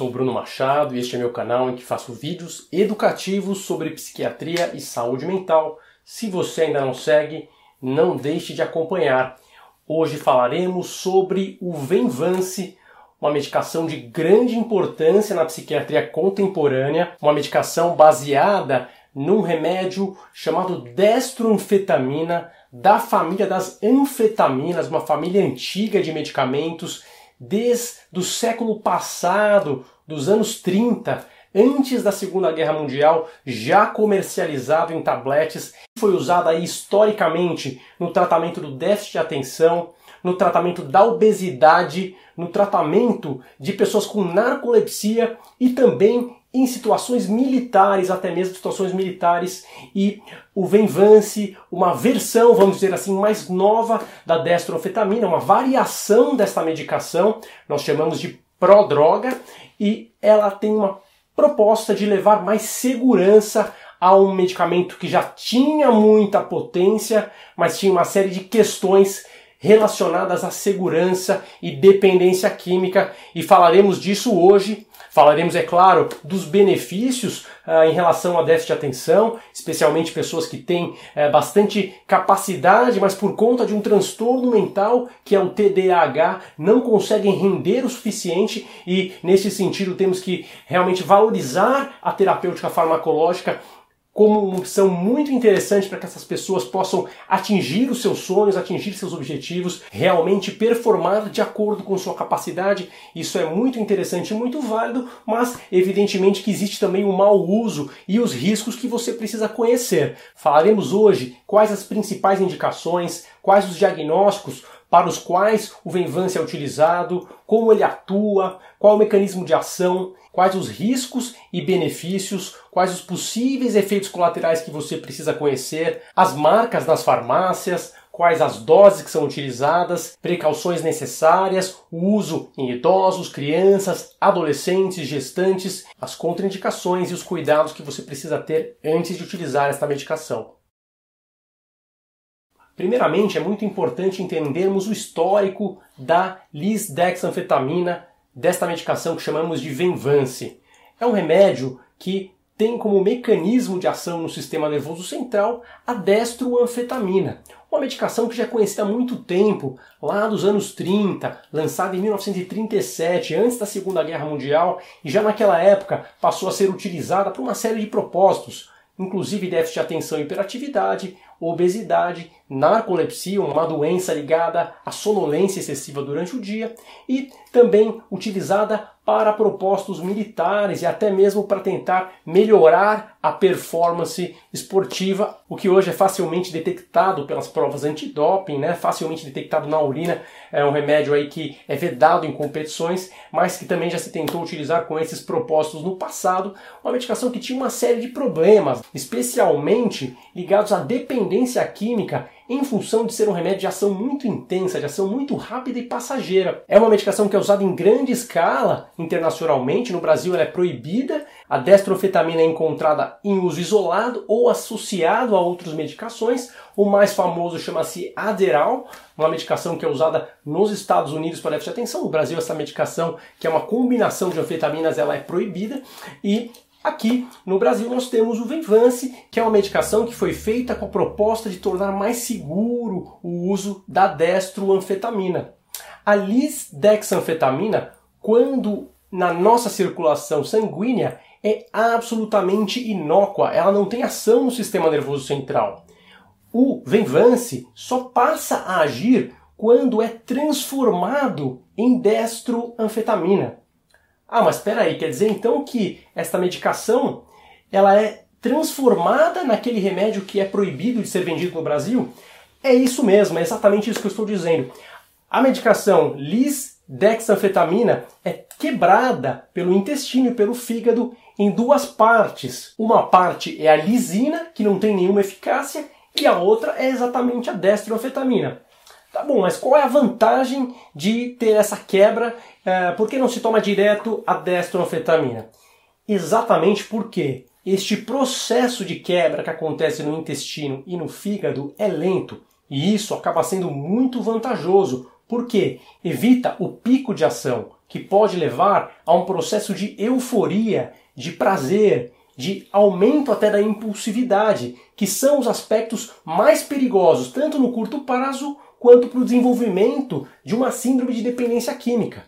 Sou Bruno Machado e este é meu canal em que faço vídeos educativos sobre psiquiatria e saúde mental. Se você ainda não segue, não deixe de acompanhar. Hoje falaremos sobre o Venvance, uma medicação de grande importância na psiquiatria contemporânea, uma medicação baseada num remédio chamado destroanfetamina, da família das anfetaminas, uma família antiga de medicamentos desde o século passado, dos anos 30, antes da Segunda Guerra Mundial, já comercializado em tabletes, foi usado aí historicamente no tratamento do déficit de atenção, no tratamento da obesidade, no tratamento de pessoas com narcolepsia e também em situações militares, até mesmo situações militares, e o Venvance, uma versão, vamos dizer assim, mais nova da destroanfetamina, uma variação desta medicação, nós chamamos de prodroga, e ela tem uma proposta de levar mais segurança a um medicamento que já tinha muita potência, mas tinha uma série de questões relacionadas à segurança e dependência química, e falaremos disso hoje. Falaremos, é claro, dos benefícios uh, em relação a déficit de atenção, especialmente pessoas que têm uh, bastante capacidade, mas por conta de um transtorno mental, que é o TDAH, não conseguem render o suficiente, e nesse sentido temos que realmente valorizar a terapêutica farmacológica como uma opção muito interessante para que essas pessoas possam atingir os seus sonhos, atingir seus objetivos, realmente performar de acordo com sua capacidade. Isso é muito interessante e muito válido, mas evidentemente que existe também o mau uso e os riscos que você precisa conhecer. Falaremos hoje quais as principais indicações, quais os diagnósticos para os quais o Venvance é utilizado, como ele atua, qual o mecanismo de ação, quais os riscos e benefícios, quais os possíveis efeitos colaterais que você precisa conhecer, as marcas nas farmácias, quais as doses que são utilizadas, precauções necessárias, o uso em idosos, crianças, adolescentes, gestantes, as contraindicações e os cuidados que você precisa ter antes de utilizar esta medicação. Primeiramente, é muito importante entendermos o histórico da lisdexanfetamina, desta medicação que chamamos de Venvance. É um remédio que tem como mecanismo de ação no sistema nervoso central a destroanfetamina, uma medicação que já é conhecida há muito tempo, lá dos anos 30, lançada em 1937, antes da Segunda Guerra Mundial, e já naquela época passou a ser utilizada para uma série de propósitos, inclusive déficit de atenção e hiperatividade, obesidade, narcolepsia, uma doença ligada à sonolência excessiva durante o dia, e também utilizada para propósitos militares e até mesmo para tentar melhorar a performance esportiva, o que hoje é facilmente detectado pelas provas antidoping, né? facilmente detectado na urina, é um remédio aí que é vedado em competições, mas que também já se tentou utilizar com esses propósitos no passado, uma medicação que tinha uma série de problemas, especialmente ligados à dependência química em função de ser um remédio de ação muito intensa, de ação muito rápida e passageira. É uma medicação que é usada em grande escala internacionalmente, no Brasil ela é proibida, a destroanfetamina é encontrada em uso isolado ou associado a outras medicações. O mais famoso chama-se Aderal, uma medicação que é usada nos Estados Unidos para déficit de atenção. No Brasil essa medicação, que é uma combinação de anfetaminas, ela é proibida e Aqui no Brasil nós temos o Venvance, que é uma medicação que foi feita com a proposta de tornar mais seguro o uso da destroanfetamina. A lisdexanfetamina, quando na nossa circulação sanguínea, é absolutamente inócua, ela não tem ação no sistema nervoso central. O Venvance só passa a agir quando é transformado em destroanfetamina. Ah, mas espera aí, quer dizer então que esta medicação ela é transformada naquele remédio que é proibido de ser vendido no Brasil? É isso mesmo, é exatamente isso que eu estou dizendo. A medicação lisdexanfetamina é quebrada pelo intestino e pelo fígado em duas partes. Uma parte é a lisina, que não tem nenhuma eficácia, e a outra é exatamente a destroanfetamina. Tá bom, mas qual é a vantagem de ter essa quebra? É, por que não se toma direto a destroanfetamina? Exatamente porque este processo de quebra que acontece no intestino e no fígado é lento. E isso acaba sendo muito vantajoso, porque evita o pico de ação, que pode levar a um processo de euforia, de prazer, de aumento até da impulsividade, que são os aspectos mais perigosos, tanto no curto prazo quanto para o desenvolvimento de uma síndrome de dependência química.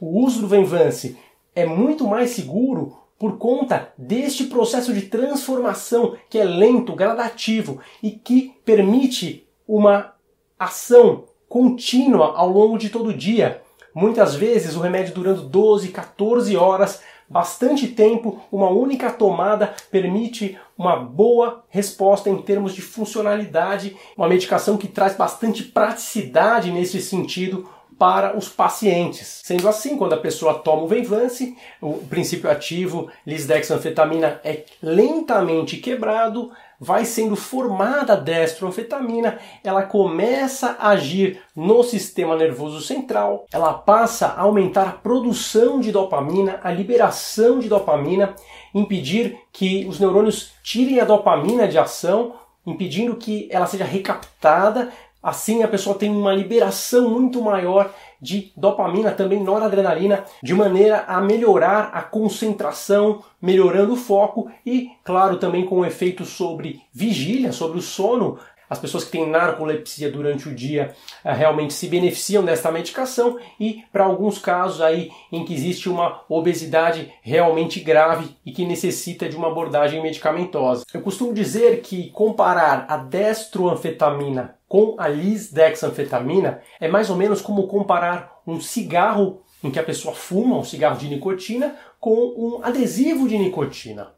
O uso do Venvance é muito mais seguro por conta deste processo de transformação que é lento, gradativo e que permite uma ação contínua ao longo de todo o dia. Muitas vezes o remédio durando 12, 14 horas, bastante tempo, uma única tomada permite uma boa resposta em termos de funcionalidade, uma medicação que traz bastante praticidade nesse sentido, para os pacientes. Sendo assim, quando a pessoa toma o Venvance, o princípio ativo lisdexanfetamina é lentamente quebrado, vai sendo formada a destroanfetamina, ela começa a agir no sistema nervoso central, ela passa a aumentar a produção de dopamina, a liberação de dopamina, impedir que os neurônios tirem a dopamina de ação, impedindo que ela seja recaptada, Assim a pessoa tem uma liberação muito maior de dopamina, também noradrenalina, de maneira a melhorar a concentração, melhorando o foco e, claro, também com efeito sobre vigília, sobre o sono, as pessoas que têm narcolepsia durante o dia uh, realmente se beneficiam desta medicação e para alguns casos aí em que existe uma obesidade realmente grave e que necessita de uma abordagem medicamentosa. Eu costumo dizer que comparar a destroanfetamina com a lisdexanfetamina é mais ou menos como comparar um cigarro em que a pessoa fuma, um cigarro de nicotina, com um adesivo de nicotina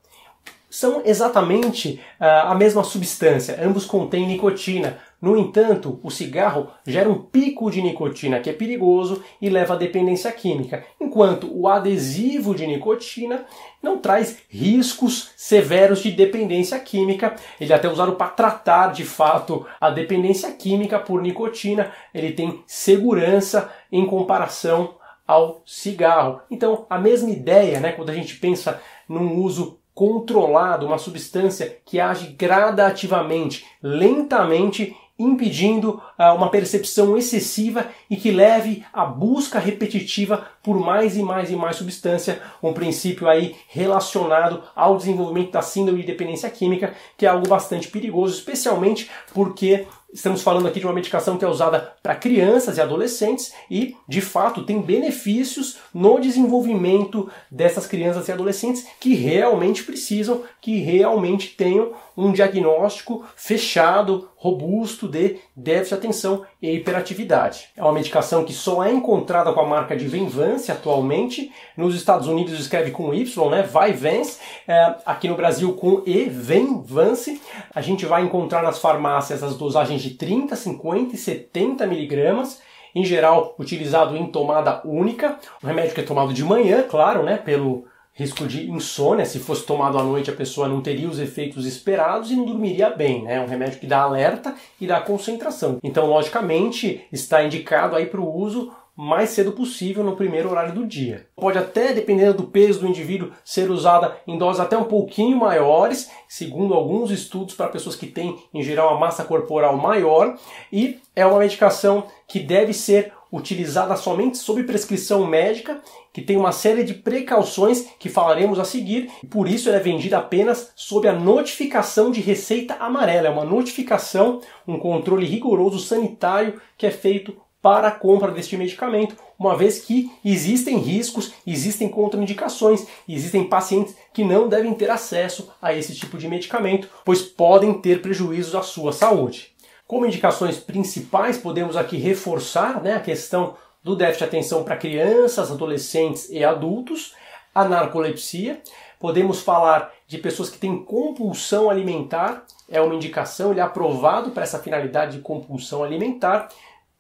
são exatamente uh, a mesma substância, ambos contêm nicotina. No entanto, o cigarro gera um pico de nicotina que é perigoso e leva à dependência química, enquanto o adesivo de nicotina não traz riscos severos de dependência química. Ele é até usado para tratar de fato a dependência química por nicotina. Ele tem segurança em comparação ao cigarro. Então, a mesma ideia, né, quando a gente pensa num uso controlado, uma substância que age gradativamente, lentamente, impedindo uh, uma percepção excessiva e que leve à busca repetitiva por mais e mais e mais substância, um princípio aí relacionado ao desenvolvimento da síndrome de dependência química, que é algo bastante perigoso, especialmente porque Estamos falando aqui de uma medicação que é usada para crianças e adolescentes e, de fato, tem benefícios no desenvolvimento dessas crianças e adolescentes que realmente precisam, que realmente tenham um diagnóstico fechado, robusto de déficit de atenção e hiperatividade. É uma medicação que só é encontrada com a marca de Venvance atualmente. Nos Estados Unidos escreve com Y, né? Vyvanse. É, aqui no Brasil com E, Venvance. A gente vai encontrar nas farmácias as dosagens de 30, 50 e 70 miligramas em geral utilizado em tomada única, um remédio que é tomado de manhã, claro, né, pelo risco de insônia. Se fosse tomado à noite, a pessoa não teria os efeitos esperados e não dormiria bem. Né? É um remédio que dá alerta e dá concentração. Então, logicamente, está indicado aí para o uso mais cedo possível no primeiro horário do dia. Pode até, dependendo do peso do indivíduo, ser usada em doses até um pouquinho maiores, segundo alguns estudos para pessoas que têm, em geral, uma massa corporal maior, e é uma medicação que deve ser utilizada somente sob prescrição médica, que tem uma série de precauções que falaremos a seguir, e por isso ela é vendida apenas sob a notificação de receita amarela. É uma notificação, um controle rigoroso sanitário que é feito para a compra deste medicamento, uma vez que existem riscos, existem contraindicações, existem pacientes que não devem ter acesso a esse tipo de medicamento, pois podem ter prejuízos à sua saúde. Como indicações principais, podemos aqui reforçar né, a questão do déficit de atenção para crianças, adolescentes e adultos, a narcolepsia. Podemos falar de pessoas que têm compulsão alimentar, é uma indicação, ele é aprovado para essa finalidade de compulsão alimentar.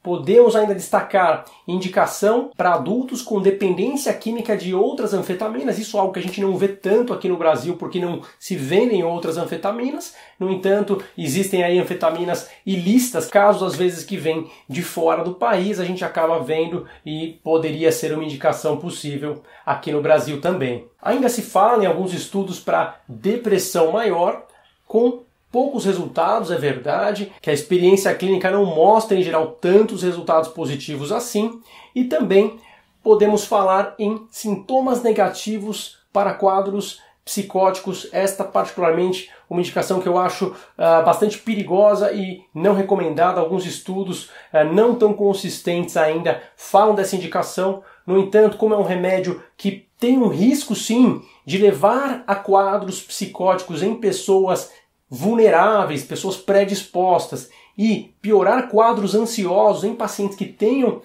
Podemos ainda destacar indicação para adultos com dependência química de outras anfetaminas. Isso é algo que a gente não vê tanto aqui no Brasil porque não se vendem outras anfetaminas. No entanto, existem aí anfetaminas ilícitas, casos às vezes que vêm de fora do país, a gente acaba vendo e poderia ser uma indicação possível aqui no Brasil também. Ainda se fala em alguns estudos para depressão maior com poucos resultados, é verdade, que a experiência clínica não mostra em geral tantos resultados positivos assim, e também podemos falar em sintomas negativos para quadros psicóticos. Esta, particularmente, uma indicação que eu acho uh, bastante perigosa e não recomendada. Alguns estudos uh, não tão consistentes ainda falam dessa indicação. No entanto, como é um remédio que tem um risco sim de levar a quadros psicóticos em pessoas vulneráveis, pessoas predispostas. E piorar quadros ansiosos em pacientes que tenham uh,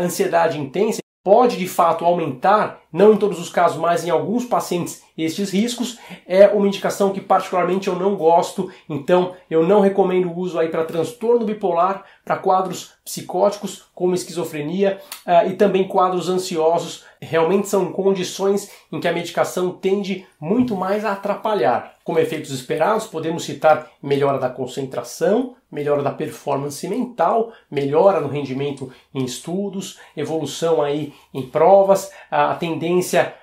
ansiedade intensa, pode de fato aumentar, não em todos os casos, mas em alguns pacientes, estes riscos, é uma indicação que particularmente eu não gosto, então eu não recomendo o uso aí para transtorno bipolar, para quadros psicóticos como esquizofrenia uh, e também quadros ansiosos. Realmente são condições em que a medicação tende muito mais a atrapalhar. Como efeitos esperados, podemos citar melhora da concentração, melhora da performance mental, melhora no rendimento em estudos, evolução aí em provas, a tendência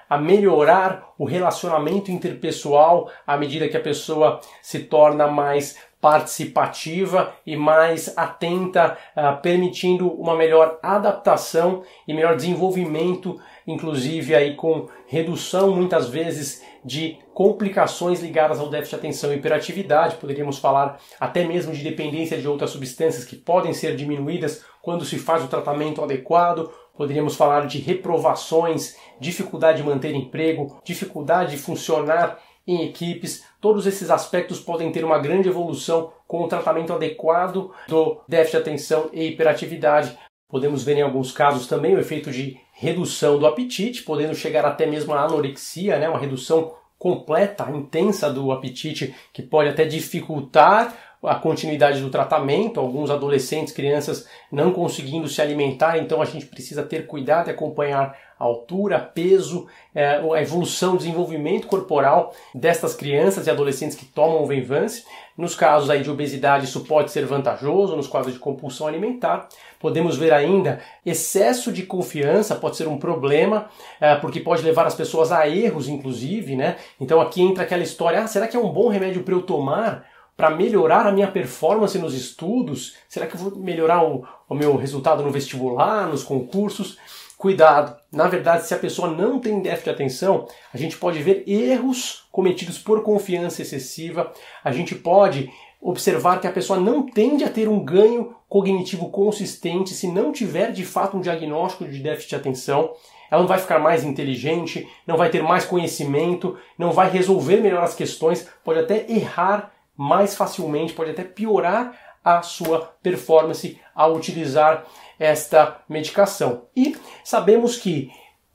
a melhorar o relacionamento interpessoal à medida que a pessoa se torna mais participativa e mais atenta, uh, permitindo uma melhor adaptação e melhor desenvolvimento, inclusive aí com redução muitas vezes de complicações ligadas ao déficit de atenção e hiperatividade. Poderíamos falar até mesmo de dependência de outras substâncias que podem ser diminuídas quando se faz o tratamento adequado. Poderíamos falar de reprovações, dificuldade de manter emprego, dificuldade de funcionar em equipes. Todos esses aspectos podem ter uma grande evolução com o tratamento adequado do déficit de atenção e hiperatividade. Podemos ver em alguns casos também o efeito de redução do apetite, podendo chegar até mesmo à anorexia, né? uma redução completa, intensa do apetite, que pode até dificultar a continuidade do tratamento, alguns adolescentes, crianças não conseguindo se alimentar, então a gente precisa ter cuidado e acompanhar a altura, peso, é, a evolução, desenvolvimento corporal destas crianças e adolescentes que tomam o Venvance. Nos casos aí de obesidade, isso pode ser vantajoso, nos quadros de compulsão alimentar. Podemos ver ainda excesso de confiança pode ser um problema, é, porque pode levar as pessoas a erros, inclusive, né? Então aqui entra aquela história: ah, será que é um bom remédio para eu tomar? Para melhorar a minha performance nos estudos? Será que eu vou melhorar o, o, meu resultado no vestibular, nos concursos? Cuidado! Na verdade, se a pessoa não tem déficit de atenção, a gente pode ver erros cometidos por confiança excessiva, a gente pode observar que a pessoa não tende a ter um ganho cognitivo consistente se não tiver de fato um diagnóstico de déficit de atenção. Ela não vai ficar mais inteligente, não vai ter mais conhecimento, não vai resolver melhor as questões, pode até errar mais facilmente, pode até piorar a sua performance ao utilizar esta medicação. E sabemos que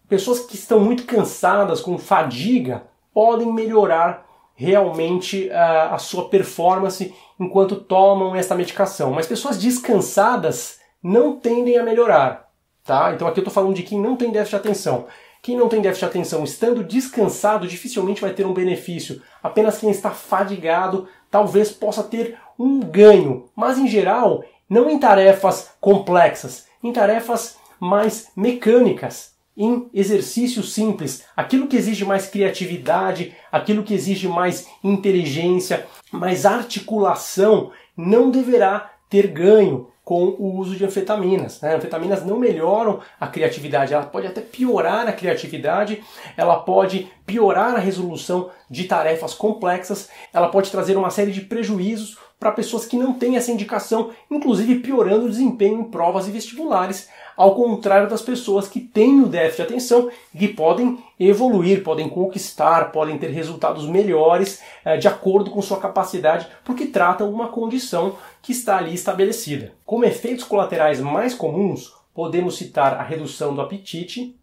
pessoas que estão muito cansadas, com fadiga, podem melhorar realmente uh, a sua performance enquanto tomam esta medicação. Mas pessoas descansadas não tendem a melhorar. Tá? Então aqui eu estou falando de quem não tem déficit de atenção. Quem não tem déficit de atenção estando descansado dificilmente vai ter um benefício. Apenas quem está fadigado talvez possa ter um ganho, mas em geral não em tarefas complexas, em tarefas mais mecânicas, em exercícios simples, aquilo que exige mais criatividade, aquilo que exige mais inteligência, mais articulação, não deverá ter ganho com o uso de anfetaminas. Né? Anfetaminas não melhoram a criatividade, ela pode até piorar a criatividade, ela pode piorar a resolução de tarefas complexas, ela pode trazer uma série de prejuízos para pessoas que não têm essa indicação, inclusive piorando o desempenho em provas e vestibulares, ao contrário das pessoas que têm o déficit de atenção e que podem evoluir, podem conquistar, podem ter resultados melhores eh, de acordo com sua capacidade, porque tratam uma condição que está ali estabelecida. Como efeitos colaterais mais comuns, podemos citar a redução do apetite,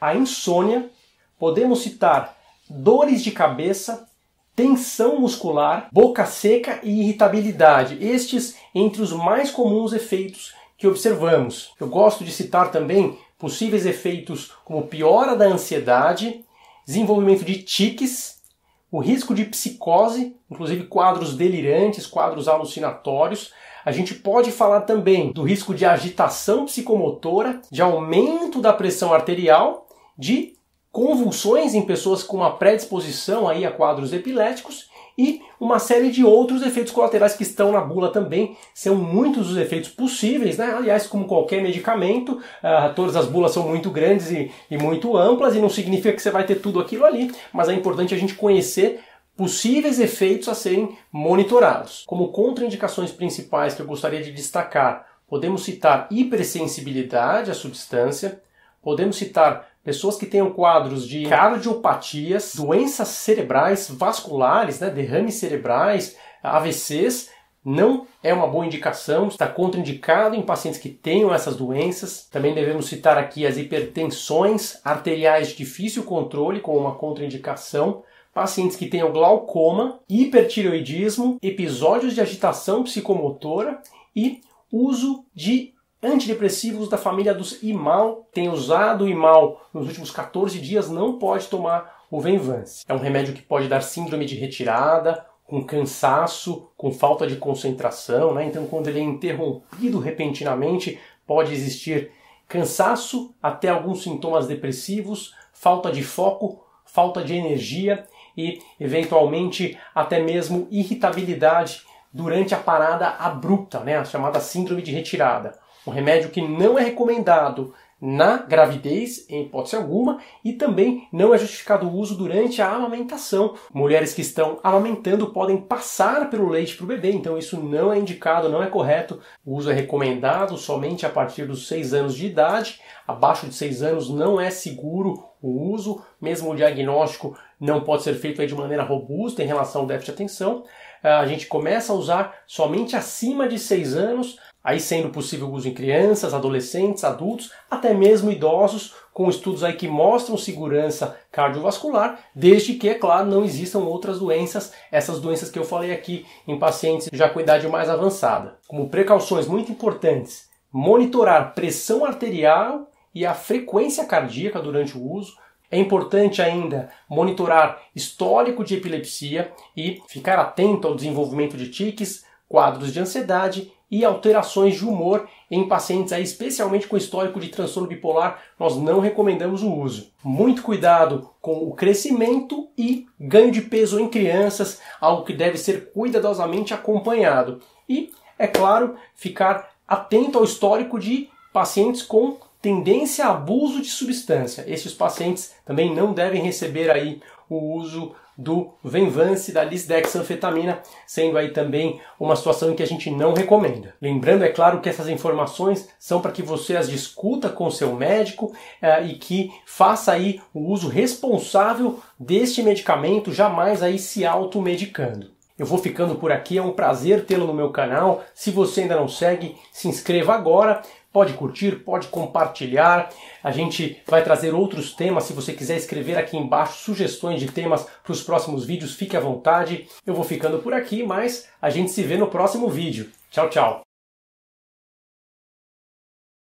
a insônia, podemos citar dores de cabeça, tensão muscular, boca seca e irritabilidade. Estes entre os mais comuns efeitos que observamos. Eu gosto de citar também possíveis efeitos como piora da ansiedade, desenvolvimento de tiques, o risco de psicose, inclusive quadros delirantes, quadros alucinatórios. A gente pode falar também do risco de agitação psicomotora, de aumento da pressão arterial, de convulsões em pessoas com uma predisposição aí a quadros epiléticos e uma série de outros efeitos colaterais que estão na bula também. São muitos os efeitos possíveis, né? Aliás, como qualquer medicamento, uh, todas as bulas são muito grandes e, e muito amplas e não significa que você vai ter tudo aquilo ali, mas é importante a gente conhecer possíveis efeitos a serem monitorados. Como contraindicações principais que eu gostaria de destacar, podemos citar hipersensibilidade à substância, podemos citar pessoas que tenham quadros de cardiopatias, doenças cerebrais vasculares, né, derrames cerebrais, AVCs, não é uma boa indicação, está contraindicado em pacientes que tenham essas doenças. Também devemos citar aqui as hipertensões arteriais de difícil controle, como uma contraindicação pacientes que tenham glaucoma, hipertireoidismo, episódios de agitação psicomotora e uso de antidepressivos da família dos IMAL. Tem usado o IMAL nos últimos 14 dias, não pode tomar o Venvance. É um remédio que pode dar síndrome de retirada, com cansaço, com falta de concentração, né? Então, quando ele é interrompido repentinamente, pode existir cansaço, até alguns sintomas depressivos, falta de foco, falta de energia e, eventualmente, até mesmo irritabilidade durante a parada abrupta, né, a chamada síndrome de retirada. Um remédio que não é recomendado na gravidez, em hipótese alguma, e também não é justificado o uso durante a amamentação. Mulheres que estão amamentando podem passar pelo leite para o bebê, então isso não é indicado, não é correto. O uso é recomendado somente a partir dos 6 anos de idade. Abaixo de 6 anos não é seguro o uso, mesmo o diagnóstico não pode ser feito de maneira robusta em relação ao déficit de atenção. Ah, a gente começa a usar somente acima de 6 anos, aí sendo possível uso em crianças, adolescentes, adultos, até mesmo idosos, com estudos aí que mostram segurança cardiovascular, desde que, é claro, não existam outras doenças, essas doenças que eu falei aqui em pacientes já com idade mais avançada. Como precauções muito importantes, monitorar pressão arterial e a frequência cardíaca durante o uso. É importante ainda monitorar histórico de epilepsia e ficar atento ao desenvolvimento de tiques, quadros de ansiedade e alterações de humor em pacientes aí, especialmente com histórico de transtorno bipolar, nós não recomendamos o uso. Muito cuidado com o crescimento e ganho de peso em crianças, algo que deve ser cuidadosamente acompanhado. E, é claro, ficar atento ao histórico de pacientes com tendência a abuso de substância. Esses pacientes também não devem receber aí o uso do Venvance, da lisdexanfetamina, sendo aí também uma situação que a gente não recomenda. Lembrando, é claro, que essas informações são para que você as discuta com seu médico eh, e que faça aí o uso responsável deste medicamento, jamais aí se automedicando. Eu vou ficando por aqui, é um prazer tê-lo no meu canal. Se você ainda não segue, se inscreva agora. Pode curtir, pode compartilhar. A gente vai trazer outros temas. Se você quiser escrever aqui embaixo sugestões de temas para os próximos vídeos, fique à vontade. Eu vou ficando por aqui, mas a gente se vê no próximo vídeo. Tchau, tchau.